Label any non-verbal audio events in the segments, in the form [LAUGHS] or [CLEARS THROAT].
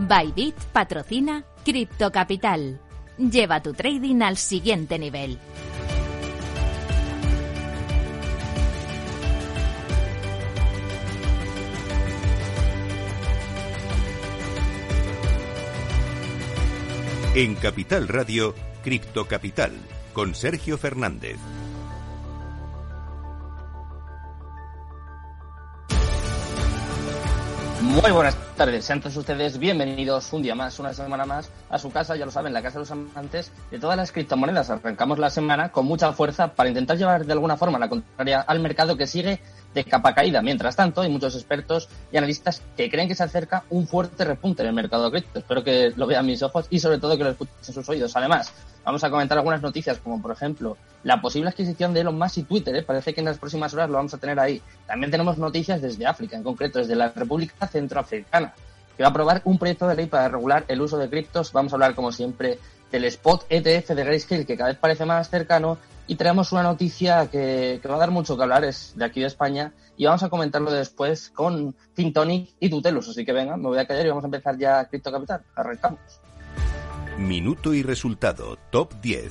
Bybit patrocina Crypto Capital. Lleva tu trading al siguiente nivel. En Capital Radio, Cripto Capital, con Sergio Fernández. Muy buenas tardes, sean todos ustedes bienvenidos un día más, una semana más a su casa, ya lo saben, la casa de los amantes de todas las criptomonedas. Arrancamos la semana con mucha fuerza para intentar llevar de alguna forma la contraria al mercado que sigue de capa caída. Mientras tanto, hay muchos expertos y analistas que creen que se acerca un fuerte repunte en el mercado cripto. Espero que lo vean mis ojos y sobre todo que lo escuchen en sus oídos. Además, vamos a comentar algunas noticias como por ejemplo la posible adquisición de Elon Musk y Twitter. ¿eh? Parece que en las próximas horas lo vamos a tener ahí. También tenemos noticias desde África, en concreto desde la República Centroafricana, que va a aprobar un proyecto de ley para regular el uso de criptos. Vamos a hablar como siempre del spot ETF de Grayscale que cada vez parece más cercano y traemos una noticia que, va a dar mucho que hablar, es de aquí de España, y vamos a comentarlo después con Fintonic y Tutelus. Así que venga, me voy a callar y vamos a empezar ya Cripto Capital. Arrancamos. Minuto y resultado, top 10.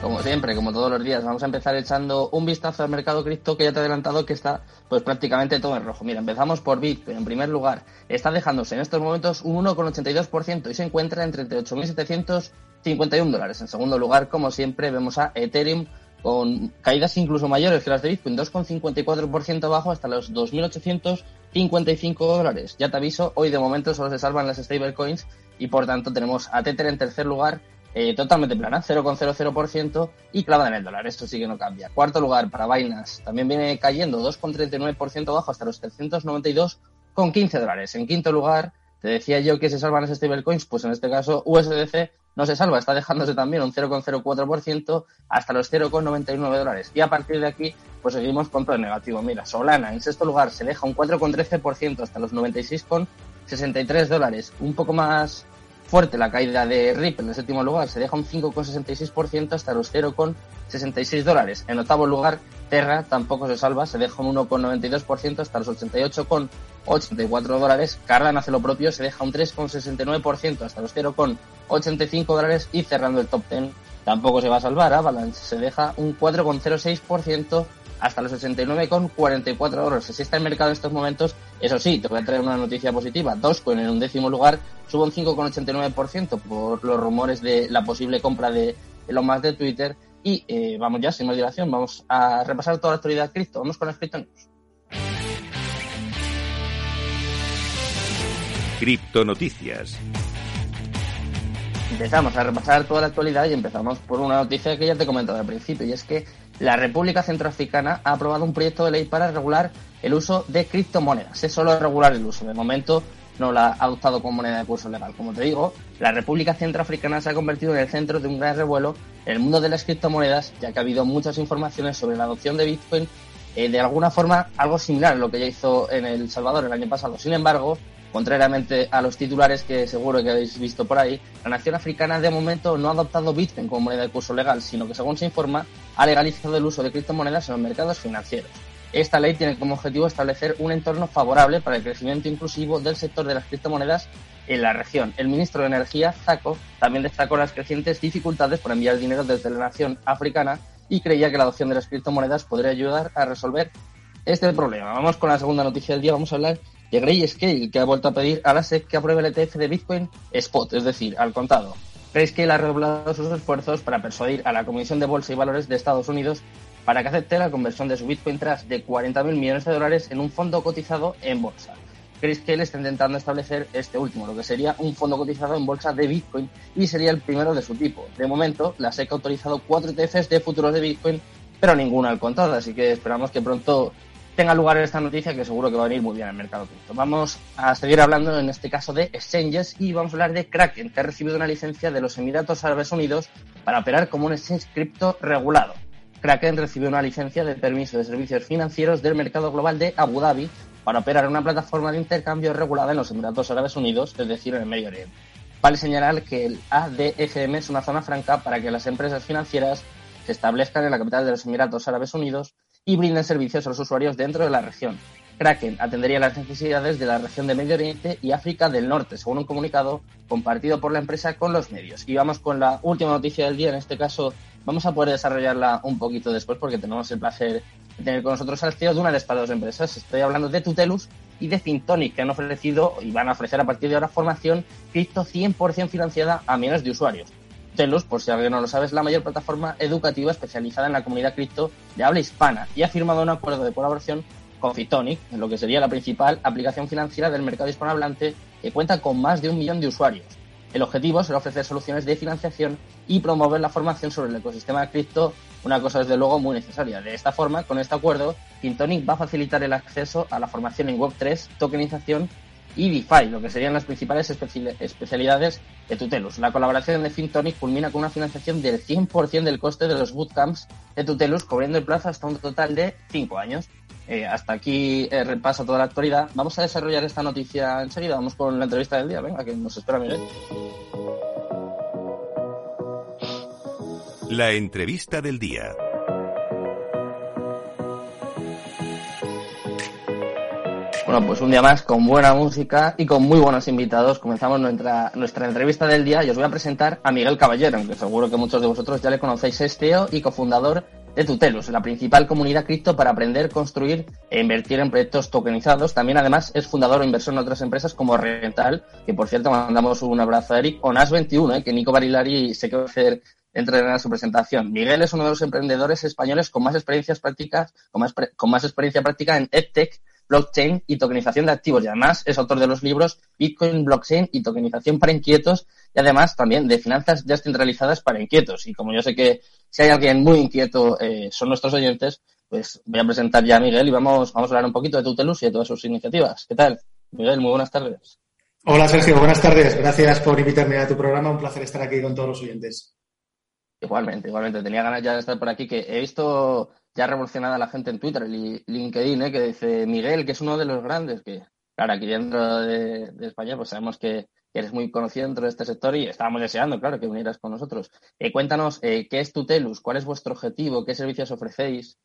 Como siempre, como todos los días, vamos a empezar echando un vistazo al mercado cripto que ya te he adelantado que está pues prácticamente todo en rojo. Mira, empezamos por Bitcoin. En primer lugar, está dejándose en estos momentos un 1,82% y se encuentra en 38.700 51 dólares. En segundo lugar, como siempre, vemos a Ethereum con caídas incluso mayores que las de Bitcoin, 2,54% abajo hasta los 2.855 dólares. Ya te aviso, hoy de momento solo se salvan las stablecoins y por tanto tenemos a Tether en tercer lugar, eh, totalmente plana, 0,00% y clavada en el dólar. Esto sí que no cambia. Cuarto lugar para Binance, también viene cayendo 2,39% abajo hasta los 392,15 dólares. En quinto lugar, te decía yo que se salvan las stablecoins, pues en este caso USDC no se salva, está dejándose también un 0,04% hasta los 0,99 dólares. Y a partir de aquí, pues seguimos con todo el negativo. Mira, Solana en sexto lugar se deja un 4,13% hasta los 96,63 dólares. Un poco más fuerte la caída de Ripple en el séptimo lugar, se deja un 5,66% hasta los 0,66 dólares. En octavo lugar, Terra tampoco se salva, se deja un 1,92% hasta los 88,84 dólares. Cardano hace lo propio, se deja un 3,69% hasta los 0,85 dólares y cerrando el top 10 tampoco se va a salvar. Avalanche se deja un 4,06% hasta los 89,44 dólares. Así está el mercado en estos momentos. Eso sí, te voy a traer una noticia positiva. Dogecoin en un décimo lugar sube un 5,89% por los rumores de la posible compra de lo más de Twitter. Y eh, vamos ya, sin más dilación, vamos a repasar toda la actualidad cripto. Vamos con las criptonews. Criptonoticias. Empezamos a repasar toda la actualidad y empezamos por una noticia que ya te he comentado al principio, y es que la República Centroafricana ha aprobado un proyecto de ley para regular el uso de criptomonedas. Es solo regular el uso. De momento no la ha adoptado como moneda de curso legal. Como te digo, la República Centroafricana se ha convertido en el centro de un gran revuelo en el mundo de las criptomonedas, ya que ha habido muchas informaciones sobre la adopción de Bitcoin, eh, de alguna forma algo similar a lo que ya hizo en El Salvador el año pasado. Sin embargo, Contrariamente a los titulares que seguro que habéis visto por ahí, la nación africana de momento no ha adoptado Bitcoin como moneda de curso legal, sino que según se informa, ha legalizado el uso de criptomonedas en los mercados financieros. Esta ley tiene como objetivo establecer un entorno favorable para el crecimiento inclusivo del sector de las criptomonedas en la región. El ministro de Energía, Zaco, también destacó las crecientes dificultades por enviar dinero desde la nación africana y creía que la adopción de las criptomonedas podría ayudar a resolver este problema. Vamos con la segunda noticia del día. Vamos a hablar de Grayscale, que ha vuelto a pedir a la SEC que apruebe el ETF de Bitcoin Spot, es decir, al contado. Grayscale ha redoblado sus esfuerzos para persuadir a la Comisión de Bolsa y Valores de Estados Unidos para que acepte la conversión de su Bitcoin Trust de 40.000 millones de dólares en un fondo cotizado en bolsa. Grayscale está intentando establecer este último, lo que sería un fondo cotizado en bolsa de Bitcoin y sería el primero de su tipo. De momento, la SEC ha autorizado cuatro ETFs de futuros de Bitcoin, pero ninguno al contado, así que esperamos que pronto tenga lugar esta noticia que seguro que va a venir muy bien al mercado cripto. Vamos a seguir hablando en este caso de exchanges y vamos a hablar de Kraken, que ha recibido una licencia de los Emiratos Árabes Unidos para operar como un exchange cripto regulado. Kraken recibió una licencia de permiso de servicios financieros del mercado global de Abu Dhabi para operar una plataforma de intercambio regulada en los Emiratos Árabes Unidos, es decir, en el Medio Oriente. Vale señalar que el ADFM es una zona franca para que las empresas financieras se establezcan en la capital de los Emiratos Árabes Unidos y brinden servicios a los usuarios dentro de la región. Kraken atendería las necesidades de la región de Medio Oriente y África del Norte, según un comunicado compartido por la empresa con los medios. Y vamos con la última noticia del día, en este caso vamos a poder desarrollarla un poquito después porque tenemos el placer de tener con nosotros al CEO de una de estas dos empresas. Estoy hablando de Tutelus y de Fintonic, que han ofrecido y van a ofrecer a partir de ahora formación cripto 100% financiada a millones de usuarios. Tutelus, por si alguien no lo sabe, es la mayor plataforma educativa especializada en la comunidad cripto de habla hispana y ha firmado un acuerdo de colaboración con Fitonic, en lo que sería la principal aplicación financiera del mercado hispanohablante, que cuenta con más de un millón de usuarios. El objetivo será ofrecer soluciones de financiación y promover la formación sobre el ecosistema de cripto, una cosa desde luego muy necesaria. De esta forma, con este acuerdo, Fintonic va a facilitar el acceso a la formación en Web3, tokenización y DeFi, lo que serían las principales especialidades de Tutelus. La colaboración de Fintonic culmina con una financiación del 100% del coste de los bootcamps de Tutelus, cubriendo el plazo hasta un total de 5 años. Eh, hasta aquí eh, repaso toda la actualidad. Vamos a desarrollar esta noticia enseguida. Vamos con la entrevista del día. Venga, que nos espera Miguel. La entrevista del día. Bueno, pues un día más con buena música y con muy buenos invitados. Comenzamos nuestra, nuestra entrevista del día y os voy a presentar a Miguel Caballero, aunque seguro que muchos de vosotros ya le conocéis. Es CEO y cofundador de Tutelus, la principal comunidad cripto para aprender, construir e invertir en proyectos tokenizados. También, además, es fundador o inversor en otras empresas como Rental, que por cierto mandamos un abrazo a Eric, o NAS21, eh, que Nico Barilari se quedó hacer entrenar su presentación. Miguel es uno de los emprendedores españoles con más experiencias prácticas, con más, con más experiencia práctica en EdTech, blockchain y tokenización de activos. Y además es autor de los libros Bitcoin, Blockchain y Tokenización para Inquietos y además también de finanzas ya centralizadas para inquietos. Y como yo sé que si hay alguien muy inquieto eh, son nuestros oyentes, pues voy a presentar ya a Miguel y vamos, vamos a hablar un poquito de Tutelus y de todas sus iniciativas. ¿Qué tal? Miguel, muy buenas tardes. Hola Sergio, buenas tardes. Gracias por invitarme a tu programa. Un placer estar aquí con todos los oyentes. Igualmente, igualmente. Tenía ganas ya de estar por aquí, que he visto ya revolucionada la gente en Twitter, y LinkedIn, ¿eh? que dice Miguel, que es uno de los grandes, que claro, aquí dentro de, España pues sabemos que, eres muy conocido dentro de este sector y estábamos deseando, claro, que vinieras con nosotros. Eh, cuéntanos, eh, ¿qué es Tutelus? ¿Cuál es vuestro objetivo? ¿Qué servicios ofrecéis?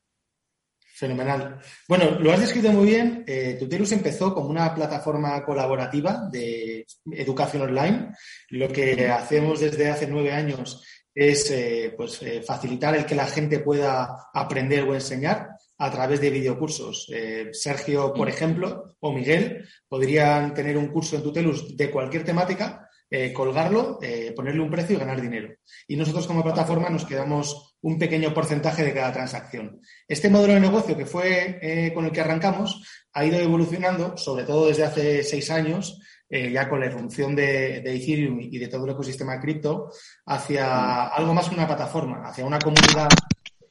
Fenomenal. Bueno, lo has descrito muy bien. Tutelus empezó como una plataforma colaborativa de educación online. Lo que hacemos desde hace nueve años es eh, pues, eh, facilitar el que la gente pueda aprender o enseñar a través de videocursos. Eh, Sergio, por ejemplo, o Miguel podrían tener un curso en Tutelus de cualquier temática, colgarlo, ponerle un precio y ganar dinero. Y nosotros como plataforma nos quedamos un pequeño porcentaje de cada transacción. Este modelo de negocio que fue con el que arrancamos ha ido evolucionando, sobre todo desde hace seis años, eh, ya con la irrupción de, Ethereum y de todo el ecosistema cripto, hacia algo más que una plataforma, hacia una comunidad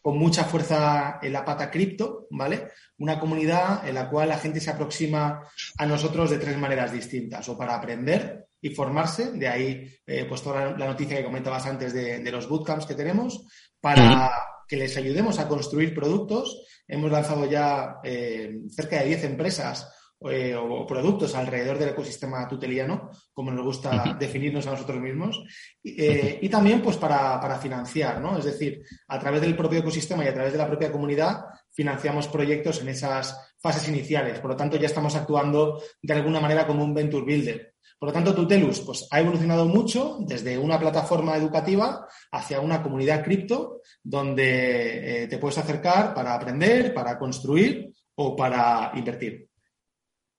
con mucha fuerza en la pata cripto, ¿vale? Una comunidad en la cual la gente se aproxima a nosotros de tres maneras distintas, o para aprender y formarse, de ahí eh, pues toda la, noticia que comentabas antes de, los bootcamps que tenemos, para que les ayudemos a construir productos. Hemos lanzado ya eh, cerca de 10 empresas eh, o productos alrededor del ecosistema tuteliano, como nos gusta definirnos a nosotros mismos, eh, y también pues para, financiar, ¿no? Es decir, a través del propio ecosistema y a través de la propia comunidad financiamos proyectos en esas fases iniciales. Por lo tanto, ya estamos actuando de alguna manera como un venture builder. Por lo tanto, Tutelus pues, ha evolucionado mucho desde una plataforma educativa hacia una comunidad cripto donde eh, te puedes acercar para aprender, para construir o para invertir.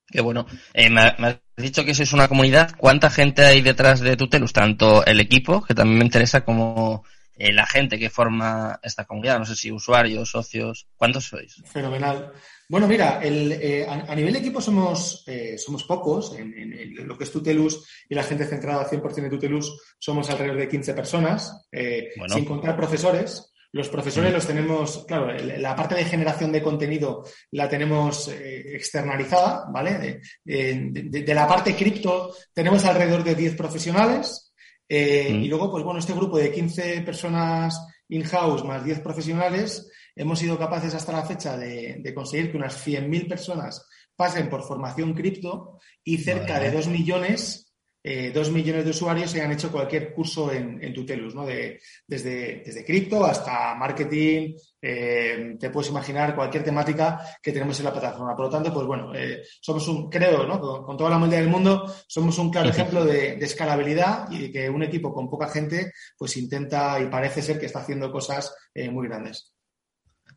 Qué bueno. Eh, me, has dicho que sois una comunidad. ¿Cuánta gente hay detrás de Tutelus? Tanto el equipo, que también me interesa, como eh, la gente que forma esta comunidad. No sé si usuarios, socios. ¿Cuántos sois? Fenomenal. Bueno, mira, eh, a, nivel de equipo somos, somos pocos. En, lo que es Tutelus y la gente centrada 100% en Tutelus somos alrededor de 15 personas, sin contar profesores. Los profesores los tenemos, claro, la parte de generación de contenido la tenemos eh, externalizada, ¿vale? De, la parte cripto tenemos alrededor de 10 profesionales eh, y luego, pues bueno, este grupo de 15 personas in-house más 10 profesionales, hemos sido capaces hasta la fecha de, conseguir que unas 100.000 personas pasen por formación cripto y cerca de 2 millones eh, dos millones de usuarios se han hecho cualquier curso en, en Tutelus, ¿no? De, desde, desde cripto hasta marketing, eh, te puedes imaginar cualquier temática que tenemos en la plataforma. Por lo tanto, pues bueno, eh, somos un, creo, ¿no? Con, toda la humildad del mundo, somos un claro ejemplo de, de, escalabilidad y de que un equipo con poca gente, pues intenta y parece ser que está haciendo cosas muy grandes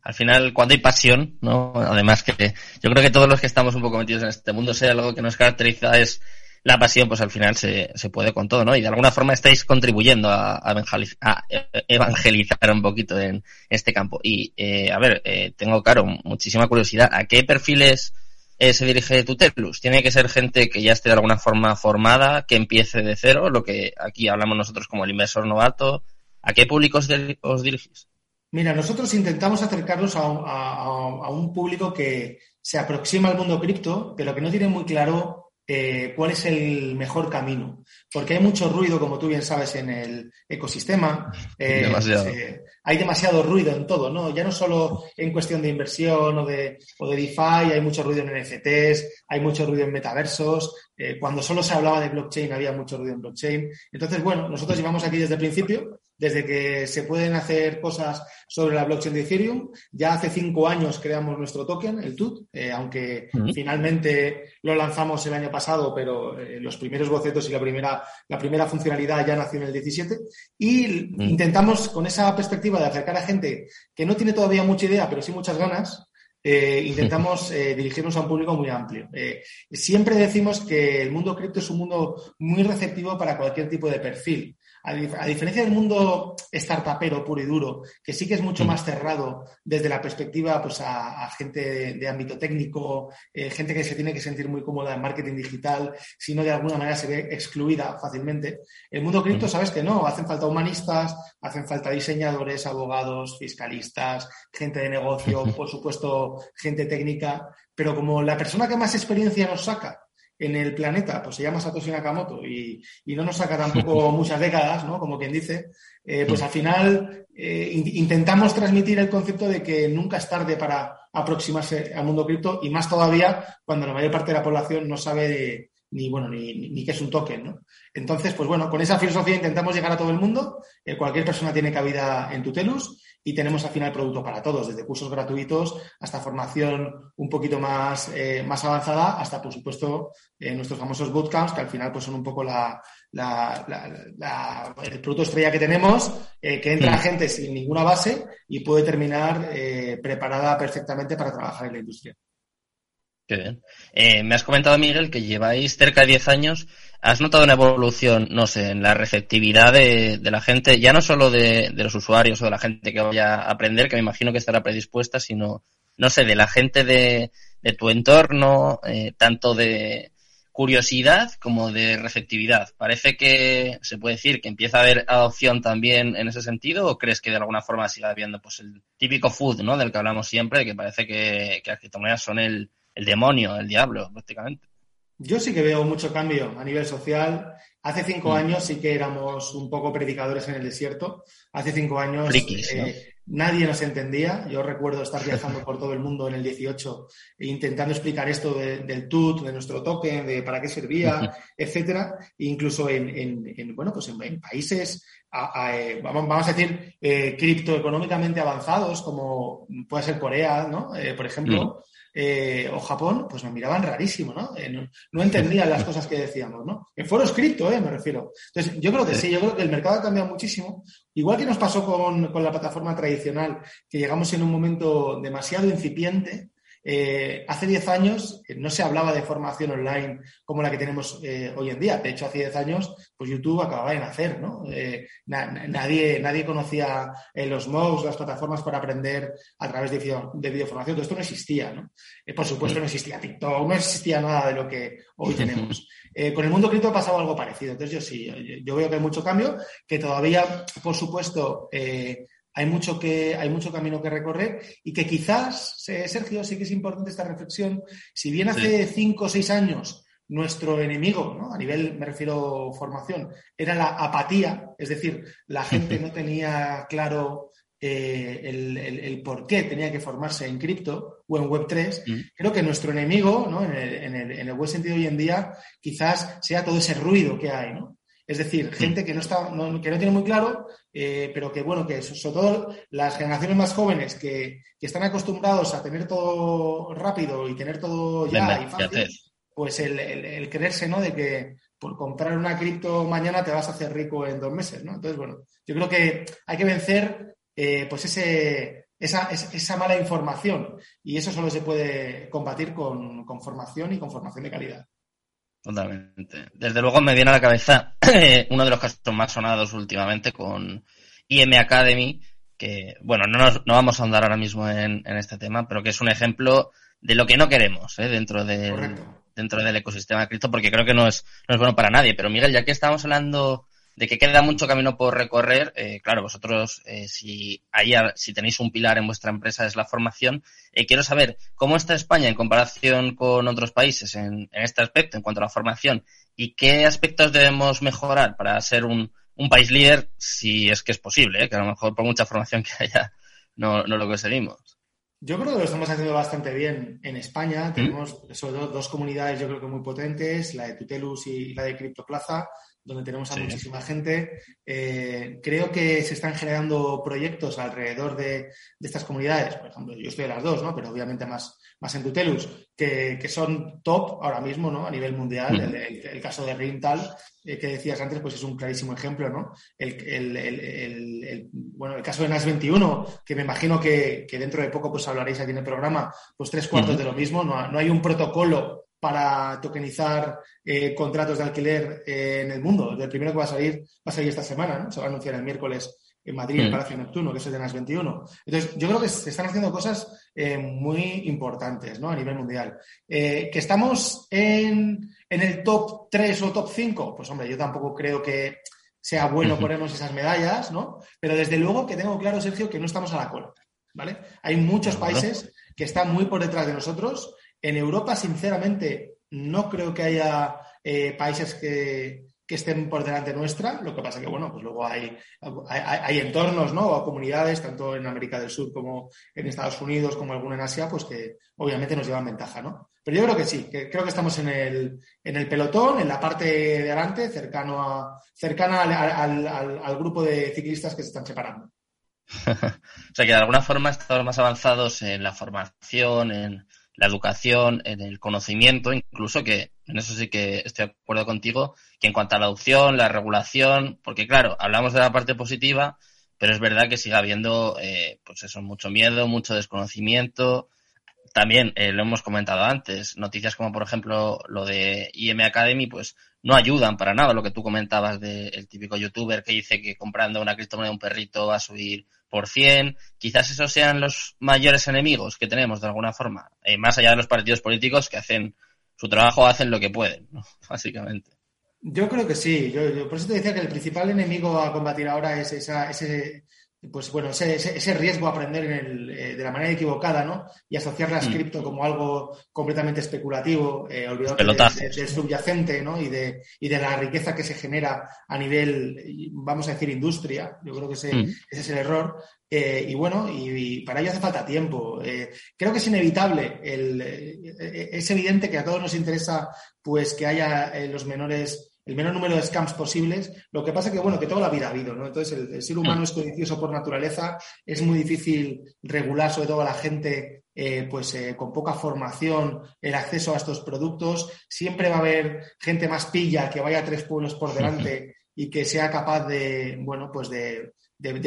al final, cuando hay pasión, ¿no? Además que yo creo que todos los que estamos un poco metidos en este mundo, sea algo que nos caracteriza es la pasión, pues al final se, se puede con todo, ¿no? Y de alguna forma estáis contribuyendo a, a evangelizar un poquito en este campo. Y, eh, a ver, eh, tengo, claro, muchísima curiosidad. ¿A qué perfiles eh, se dirige Tutelus? ¿Tiene que ser gente que ya esté de alguna forma formada, que empiece de cero, lo que aquí hablamos nosotros como el inversor novato? ¿A qué públicos os dirigís? Mira, nosotros intentamos acercarnos a, a, a un público que se aproxima al mundo cripto, pero que no tiene muy claro eh, cuál es el mejor camino. Porque hay mucho ruido, como tú bien sabes, en el ecosistema. Eh, demasiado. Eh, hay demasiado ruido en todo, ¿no? Ya no solo en cuestión de inversión o de, o de DeFi, hay mucho ruido en NFTs, hay mucho ruido en metaversos. Cuando solo se hablaba de blockchain, había mucho ruido en blockchain. Entonces, bueno, nosotros llevamos aquí desde el principio desde que se pueden hacer cosas sobre la blockchain de Ethereum. Ya hace cinco años creamos nuestro token, el TUT, eh, aunque finalmente lo lanzamos el año pasado, pero eh, los primeros bocetos y la primera, la primera funcionalidad ya nació en el 17. Y intentamos, con esa perspectiva de acercar a gente que no tiene todavía mucha idea, pero sí muchas ganas, eh, intentamos eh, dirigirnos a un público muy amplio. Eh, siempre decimos que el mundo cripto es un mundo muy receptivo para cualquier tipo de perfil. A, diferencia del mundo startupero puro y duro, que sí que es mucho mm. más cerrado desde la perspectiva pues, a, gente de, ámbito técnico, eh, gente que se tiene que sentir muy cómoda en marketing digital, si no de alguna manera se ve excluida fácilmente. El mundo cripto, mm. sabes que no, hacen falta humanistas, hacen falta diseñadores, abogados, fiscalistas, gente de negocio, por supuesto, gente técnica, pero como la persona que más experiencia nos saca en el planeta, pues se llama Satoshi Nakamoto y, y no nos saca tampoco [LAUGHS] muchas décadas, ¿no? Como quien dice, eh, pues al final eh, intentamos transmitir el concepto de que nunca es tarde para aproximarse al mundo cripto y más todavía cuando la mayor parte de la población no sabe ni bueno ni, ni, qué es un token, ¿no? Entonces, pues bueno, con esa filosofía intentamos llegar a todo el mundo. Eh, cualquier persona tiene cabida en Tutelus y tenemos al final producto para todos, desde cursos gratuitos hasta formación un poquito más, eh, más avanzada, hasta por supuesto eh, nuestros famosos bootcamps, que al final pues son un poco la, la, la, el producto estrella que tenemos, eh, que entra mm. gente sin ninguna base y puede terminar eh, preparada perfectamente para trabajar en la industria. Qué bien. Me has comentado, Miguel, que lleváis cerca de 10 años ¿Has notado una evolución, no sé, en la receptividad de, la gente, ya no solo de, los usuarios o de la gente que vaya a aprender, que me imagino que estará predispuesta, sino, no sé, de la gente de, tu entorno, eh, tanto de curiosidad como de receptividad? ¿Parece que se puede decir que empieza a haber adopción también en ese sentido o crees que de alguna forma siga habiendo pues el típico food, ¿no? Del que hablamos siempre, que parece que, que las criptomonedas son el, el demonio, el diablo, prácticamente. Yo sí que veo mucho cambio a nivel social. Hace cinco mm. años sí que éramos un poco predicadores en el desierto. Hace cinco años eh, nadie nos entendía. Yo recuerdo estar viajando por todo el mundo en el 18 e intentando explicar esto del TUT, de nuestro token, de para qué servía, etcétera. E incluso en, en, bueno, pues en, países, eh, vamos a decir, eh, criptoeconómicamente avanzados, como puede ser Corea, ¿no? Eh, por ejemplo. Mm eh, o Japón, pues me miraban rarísimo, ¿no? Eh, no, no, entendían las cosas que decíamos, ¿no? En foros cripto, ¿eh? Me refiero. Entonces, yo creo que sí, yo creo que el mercado ha cambiado muchísimo. Igual que nos pasó con, con la plataforma tradicional, que llegamos en un momento demasiado incipiente, eh, hace 10 años eh, no se hablaba de formación online como la que tenemos eh, hoy en día. De hecho, hace 10 años, pues YouTube acababa de nacer, ¿no? Eh, na nadie, nadie conocía eh, los MOOCs, las plataformas para aprender a través de, video, de videoformación. Todo esto no existía, ¿no? por supuesto, no existía TikTok, no existía nada de lo que hoy tenemos. [LAUGHS] con el mundo cripto ha pasado algo parecido. Entonces, yo sí, yo, yo, veo que hay mucho cambio, que todavía, por supuesto, hay mucho, que, hay mucho camino que recorrer y que quizás, Sergio, sí que es importante esta reflexión. Si bien hace cinco o seis años nuestro enemigo, ¿no? a nivel, me refiero formación, era la apatía, es decir, la gente [LAUGHS] no tenía claro eh, el, por qué tenía que formarse en cripto o en Web3, mm. creo que nuestro enemigo, ¿no? en, el, en, el, buen sentido hoy en día, quizás sea todo ese ruido que hay, ¿no? Es decir, mm. gente que no está, que no tiene muy claro, eh, pero que bueno, que sobre todo las generaciones más jóvenes que, están acostumbrados a tener todo rápido y tener todo ya y fácil, pues el, el, creerse, ¿no? De que por comprar una cripto mañana te vas a hacer rico en dos meses, ¿no? Entonces, bueno, yo creo que hay que vencer eh, pues ese, esa, esa, mala información y eso solo se puede combatir con, con formación y con formación de calidad. Totalmente. Desde luego me viene a la cabeza [CLEARS THROAT] uno de los casos más sonados últimamente con IM Academy, que, bueno, no, nos, no vamos a andar ahora mismo en, en, este tema, pero que es un ejemplo de lo que no queremos ¿eh? dentro, del, dentro del ecosistema de cripto, porque creo que no es, no es bueno para nadie. Pero Miguel, ya que estamos hablando de que queda mucho camino por recorrer, eh, claro, vosotros, eh, si, hay, si tenéis un pilar en vuestra empresa es la formación, eh, quiero saber cómo está España en comparación con otros países en, en, este aspecto, en cuanto a la formación, y qué aspectos debemos mejorar para ser un, un país líder, si es que es posible, que a lo mejor por mucha formación [LAUGHS] que haya no, no lo conseguimos. Yo creo que lo estamos haciendo bastante bien en España. ¿Mm? Tenemos sobre todo dos comunidades, yo creo que muy potentes, la de Tutelus y la de CryptoPlaza donde tenemos a muchísima gente. Eh, creo que se están generando proyectos alrededor de, estas comunidades. Por ejemplo, yo estoy de las dos, ¿no? pero obviamente más, más en Tutelus, que, que son top ahora mismo ¿no? a nivel mundial. el, caso de Rintal, eh, que decías antes, pues es un clarísimo ejemplo. ¿no? El, bueno, el caso de NAS 21, que me imagino que, dentro de poco pues hablaréis aquí en el programa, pues tres cuartos de lo mismo. No, no hay un protocolo para tokenizar eh, contratos de alquiler eh, en el mundo. El primero que va a salir va a salir esta semana, ¿no? Se va a anunciar el miércoles en Madrid, en mm. Palacio Neptuno, que es el de NAS 21. Entonces, yo creo que se están haciendo cosas eh, muy importantes ¿no? a nivel mundial. que estamos en, en, el top 3 o top 5, pues hombre, yo tampoco creo que sea bueno ponernos esas medallas, ¿no? Pero desde luego que tengo claro, Sergio, que no estamos a la cola, ¿vale? Hay muchos países que están muy por detrás de nosotros en Europa, sinceramente, no creo que haya eh, países que, estén por delante nuestra. Lo que pasa que, bueno, pues luego hay, hay, entornos, ¿no? O comunidades, tanto en América del Sur como en Estados Unidos, como alguna en Asia, pues que obviamente nos llevan ventaja, ¿no? Pero yo creo que sí, creo que estamos en el, en el pelotón, en la parte de adelante, cercano a, cercana al grupo de ciclistas que se están separando. [LAUGHS] o sea que de alguna forma estamos más avanzados en la formación, en la educación, en el conocimiento, incluso que en eso sí que estoy de acuerdo contigo, que en cuanto a la adopción, la regulación, porque claro, hablamos de la parte positiva, pero es verdad que sigue habiendo, eh, pues eso, mucho miedo, mucho desconocimiento. También eh, lo hemos comentado antes, noticias como por ejemplo lo de IM Academy, pues no ayudan para nada. Lo que tú comentabas del típico youtuber que dice que comprando una criptomoneda un perrito va a subir por 100. Quizás esos sean los mayores enemigos que tenemos de alguna forma, eh, más allá de los partidos políticos que hacen su trabajo, hacen lo que pueden, [LAUGHS] básicamente. Yo creo que sí. Yo, por eso te decía que el principal enemigo a combatir ahora es esa, ese pues bueno, ese, ese, riesgo a aprender en el, eh, de la manera equivocada, ¿no? Y asociar la mm. cripto como algo completamente especulativo, eh, del subyacente, ¿no? Y de, y de la riqueza que se genera a nivel, vamos a decir, industria. Yo creo que ese, mm. ese es el error. Eh, y bueno, y, para ello hace falta tiempo. Eh, creo que es inevitable. El, es evidente que a todos nos interesa, pues, que haya los menores el menor número de scams posibles. Lo que pasa que, bueno, que toda la vida ha habido, ¿no? Entonces, el, ser humano es codicioso por naturaleza, es muy difícil regular, sobre todo a la gente, eh, pues eh, con poca formación, el acceso a estos productos. Siempre va a haber gente más pilla que vaya tres pueblos por delante y que sea capaz de, bueno, pues de,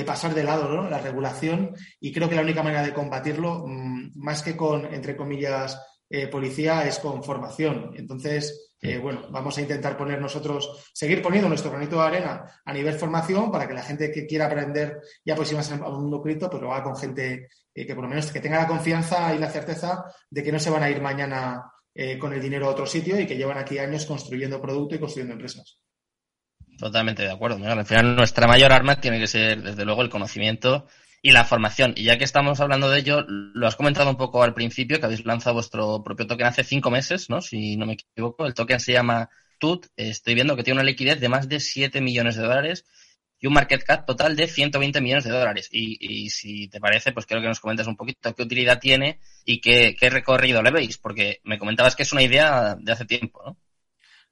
pasar de lado ¿no? la regulación. Y creo que la única manera de combatirlo, mm, más que con, entre comillas, eh, policía, es con formación. Entonces, eh, bueno, vamos a intentar poner nosotros, seguir poniendo nuestro granito de arena a nivel formación para que la gente que quiera aprender y aproximarse al mundo cripto, pues lo haga con gente eh, que por lo menos que tenga la confianza y la certeza de que no se van a ir mañana eh, con el dinero a otro sitio y que llevan aquí años construyendo producto y construyendo empresas. Totalmente de acuerdo. Al final nuestra mayor arma tiene que ser, desde luego, el conocimiento y la formación. Y ya que estamos hablando de ello, lo has comentado un poco al principio, que habéis lanzado vuestro propio token hace cinco meses, ¿no? Si no me equivoco. El token se llama TUT. Estoy viendo que tiene una liquidez de más de 7 millones de dólares. y un market cap total de 120 millones de dólares. Y, si te parece, pues quiero que nos comentes un poquito qué utilidad tiene y qué, qué recorrido le veis, porque me comentabas que es una idea de hace tiempo, ¿no?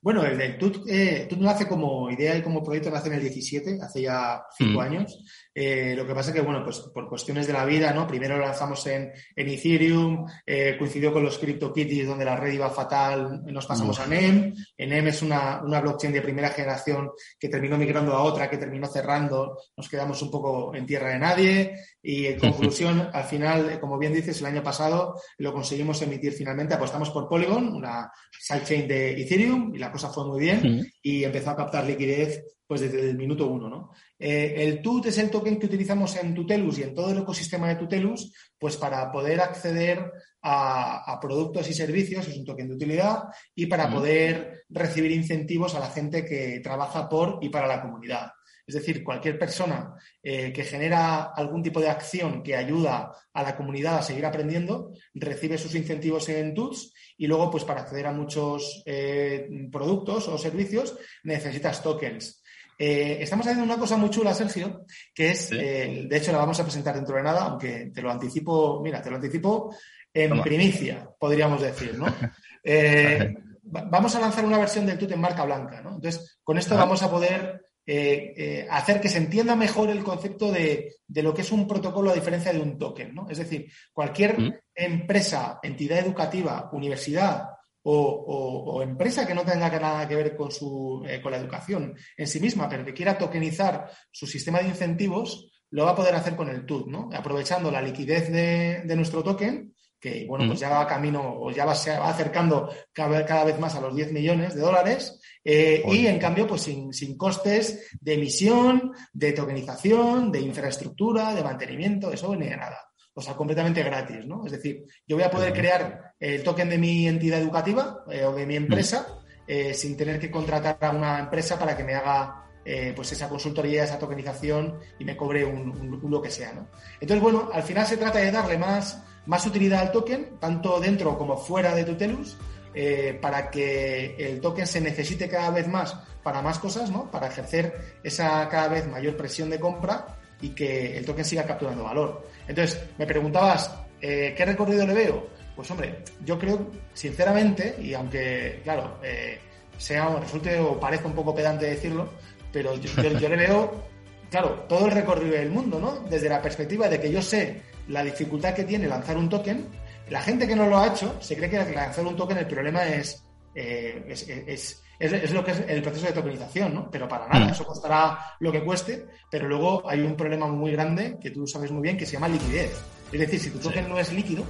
Bueno, el, el TUT, eh, TUT nace como idea y como proyecto nace en el 17, hace ya cinco mm. años. Eh, lo que pasa es que, bueno, pues por cuestiones de la vida, ¿no? Primero lo lanzamos en, en Ethereum, eh, coincidió con los CryptoKitties donde la red iba fatal, nos pasamos a NEM. NEM es una, una blockchain de primera generación que terminó migrando a otra, que terminó cerrando, nos quedamos un poco en tierra de nadie. Y en [LAUGHS] conclusión, al final, como bien dices, el año pasado lo conseguimos emitir finalmente, apostamos por Polygon, una sidechain de Ethereum, y la cosa fue muy bien, y empezó a captar liquidez pues desde el minuto uno, ¿no? Eh, el TUT es el token que utilizamos en Tutelus y en todo el ecosistema de Tutelus, pues para poder acceder a, productos y servicios, es un token de utilidad, y para poder recibir incentivos a la gente que trabaja por y para la comunidad. Es decir, cualquier persona eh, que genera algún tipo de acción que ayuda a la comunidad a seguir aprendiendo, recibe sus incentivos en TUTS y luego, pues para acceder a muchos eh, productos o servicios, necesitas tokens. Eh, estamos haciendo una cosa muy chula, Sergio, que es, eh, de hecho la vamos a presentar dentro de nada, aunque te lo anticipo, mira, te lo anticipo en primicia, podríamos decir, ¿no? [LAUGHS] Eh, vamos a lanzar una versión del TUT en marca blanca, ¿no? Entonces, con esto vamos a poder hacer que se entienda mejor el concepto de, lo que es un protocolo a diferencia de un token, ¿no? Es decir, cualquier mm. empresa, entidad educativa, universidad o, empresa que no tenga nada que ver con, su, eh, con la educación en sí misma, pero que quiera tokenizar su sistema de incentivos, lo va a poder hacer con el TUT, ¿no? Aprovechando la liquidez de, nuestro token, que bueno, pues ya va camino o ya va, se va acercando cada, vez más a los 10 millones de dólares, eh, y en cambio, pues sin, sin, costes de emisión, de tokenización, de infraestructura, de mantenimiento, eso ni de nada o sea, completamente gratis, ¿no? Es decir, yo voy a poder crear el token de mi entidad educativa eh, o de mi empresa eh, sin tener que contratar a una empresa para que me haga eh, pues esa consultoría, esa tokenización y me cobre un, lo que sea, ¿no? Entonces, bueno, al final se trata de darle más, más utilidad al token, tanto dentro como fuera de Tutelus, para que el token se necesite cada vez más para más cosas, ¿no? Para ejercer esa cada vez mayor presión de compra y que el token siga capturando valor. Entonces, me preguntabas, eh, ¿qué recorrido le veo? Pues hombre, yo creo, sinceramente, y aunque, claro, eh, sea, resulte o parezca un poco pedante decirlo, pero yo, le veo, claro, todo el recorrido del mundo, ¿no? Desde la perspectiva de que yo sé la dificultad que tiene lanzar un token, la gente que no lo ha hecho se cree que lanzar un token el problema es, eh, lo que es el proceso de tokenización, ¿no? Pero para nada, mm. eso costará lo que cueste, pero luego hay un problema muy grande que tú sabes muy bien que se llama liquidez. Es decir, si tu token no es líquido,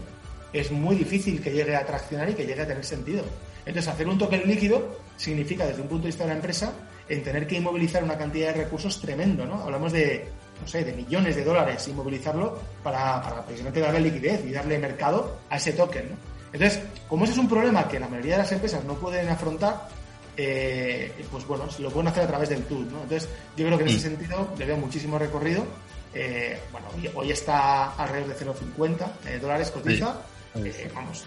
es muy difícil que llegue a traccionar y que llegue a tener sentido. Entonces, hacer un token líquido significa, desde un punto de vista de la empresa, en tener que inmovilizar una cantidad de recursos tremendo, ¿no? Hablamos de, no sé, de millones de dólares inmovilizarlo para, para precisamente darle liquidez y darle mercado a ese token, ¿no? Entonces, como ese es un problema que la mayoría de las empresas no pueden afrontar, eh, pues bueno, lo pueden hacer a través del tool, ¿no? Entonces, yo creo que en ese mm. sentido le veo muchísimo recorrido. Eh, bueno, hoy, está alrededor de 0,50 eh, dólares cotiza. vamos,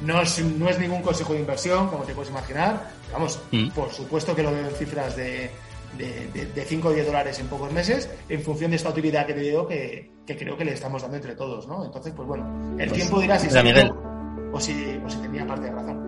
no, es, no, es, ningún consejo de inversión, como te puedes imaginar. Vamos, mm. por supuesto que lo veo en cifras de, de, 5 o 10 dólares en pocos meses, en función de esta utilidad que te digo que, creo que le estamos dando entre todos, ¿no? Entonces, pues bueno, el pues, tiempo dirá si, o si, o si tenía parte de razón.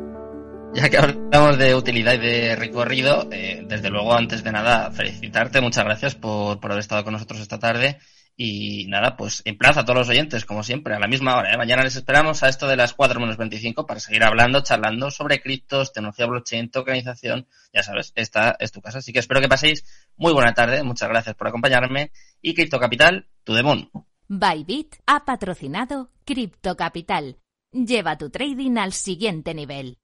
Ya que hablamos de utilidad y de recorrido, eh, desde luego, antes de nada, felicitarte, muchas gracias por, por haber estado con nosotros esta tarde. Y nada, pues en plaza a todos los oyentes, como siempre, a la misma hora. ¿eh? Mañana les esperamos a esto de las 4 menos 25 para seguir hablando, charlando sobre criptos, tecnología blockchain, tokenización. Ya sabes, esta es tu casa. Así que espero que paséis muy buena tarde. Muchas gracias por acompañarme. Y Cripto Capital, tu demon. Bybit ha patrocinado Cripto Capital. Lleva tu trading al siguiente nivel.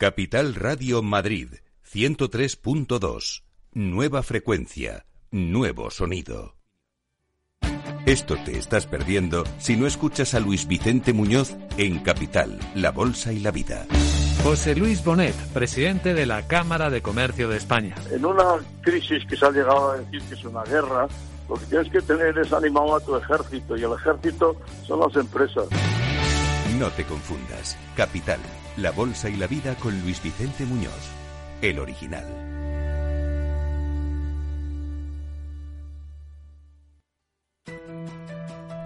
Capital Radio Madrid 103.2. Nueva frecuencia, nuevo sonido. Esto te estás perdiendo si no escuchas a Luis Vicente Muñoz en Capital, La Bolsa y la Vida. José Luis Bonet, presidente de la Cámara de Comercio de España. En una crisis que se ha llegado a decir que es una guerra, lo que tienes que tener es animado a tu ejército y el ejército son las empresas. No te confundas. Capital, la Bolsa y la Vida con Luis Vicente Muñoz, el original.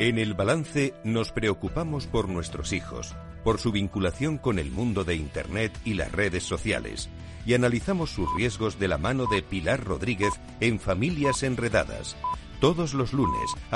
En el balance nos preocupamos por nuestros hijos, por su vinculación con el mundo de Internet y las redes sociales, y analizamos sus riesgos de la mano de Pilar Rodríguez en Familias Enredadas, todos los lunes. A